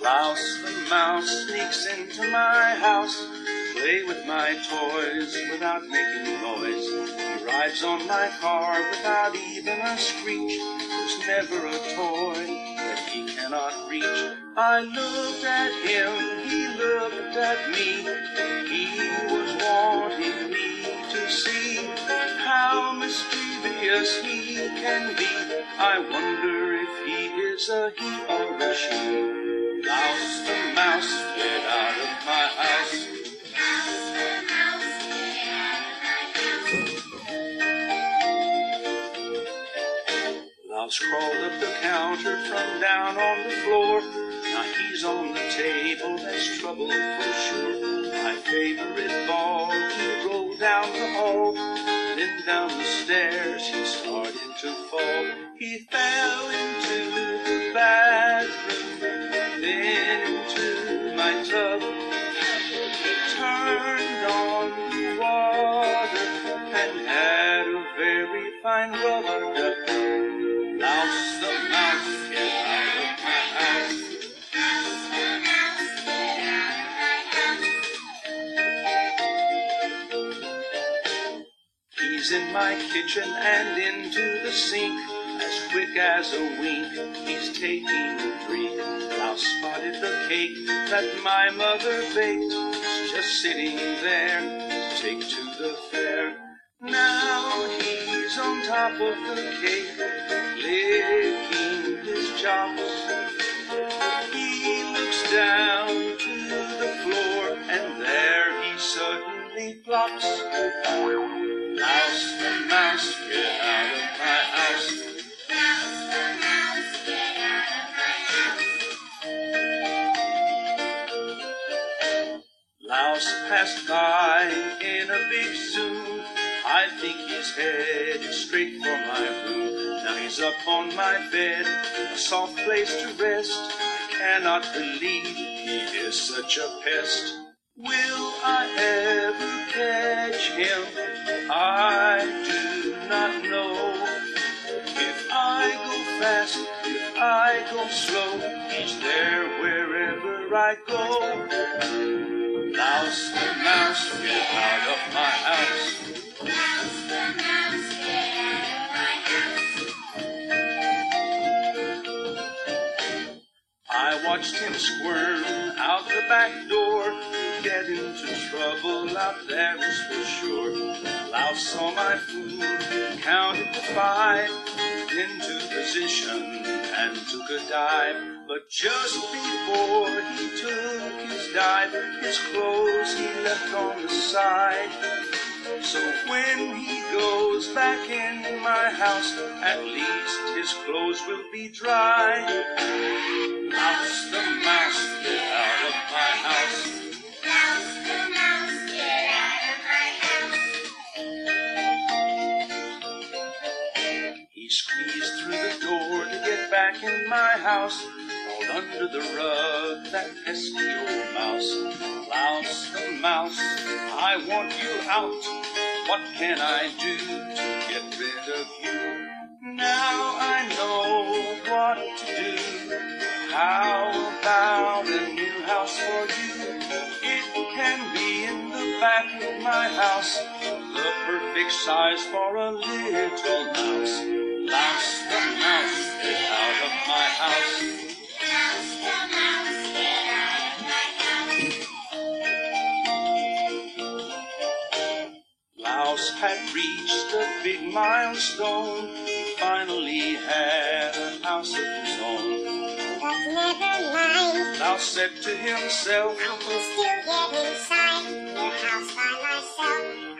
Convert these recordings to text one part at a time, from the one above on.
Louse the mouse sneaks into my house, play with my toys without making noise. He rides on my car without even a screech. There's never a toy that he cannot reach. I looked at him, he looked at me. He was wanting me to see how mischievous he can be. I wonder if he is a he she. Mouse the mouse, get out of my house. Louse crawled up the counter from down on the floor. Now he's on the table, that's trouble for sure. My favorite ball, he rolled down the hall. Then down the stairs, he started to fall. He fell fine duck. Mouse the mouse, get out of my house. He's in my kitchen and into the sink. As quick as a wink, he's taking a drink. Now spotted the cake that my mother baked. It's just sitting there to take to the fair. Now he's on top of the cake, licking his chops. He looks down to the floor, and there he suddenly flops. Mouse mouse, get out of my house. Louse passed by in a big zoom. I think he's headed straight for my room. Now he's up on my bed, a soft place to rest. I cannot believe he is such a pest. Will I ever catch him? I do not know. If I go fast, if I go slow, he's there wherever I go. Mouse mouse, get out of my house. I watched him squirm out the back door, get into trouble out there is for sure. Louse saw my food, counted to five, into position and took a dive. But just before he took his dive, his clothes he left on the side. So when he goes back in my house, at least his clothes will be dry. Mouse the mouse, get out of my house. Mouse the mouse, get out of my house. He squeezed through the door to get back in my house. Crawled under the rug, that pesky old mouse. Louse the mouse, I want you out. What can I do to get rid of you? Now I know what to do. How about a new house for you? It can be in the back of my house, the perfect size for a little mouse. Mouse, Louse had reached a big milestone. He finally had a house of his own. But never mind, Louse said to himself, I can still get inside your house by myself.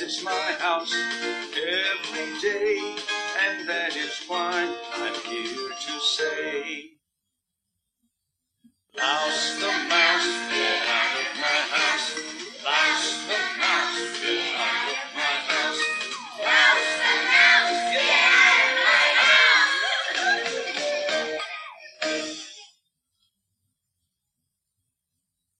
Visits my house every day, and that is why I'm here to say. Louse the.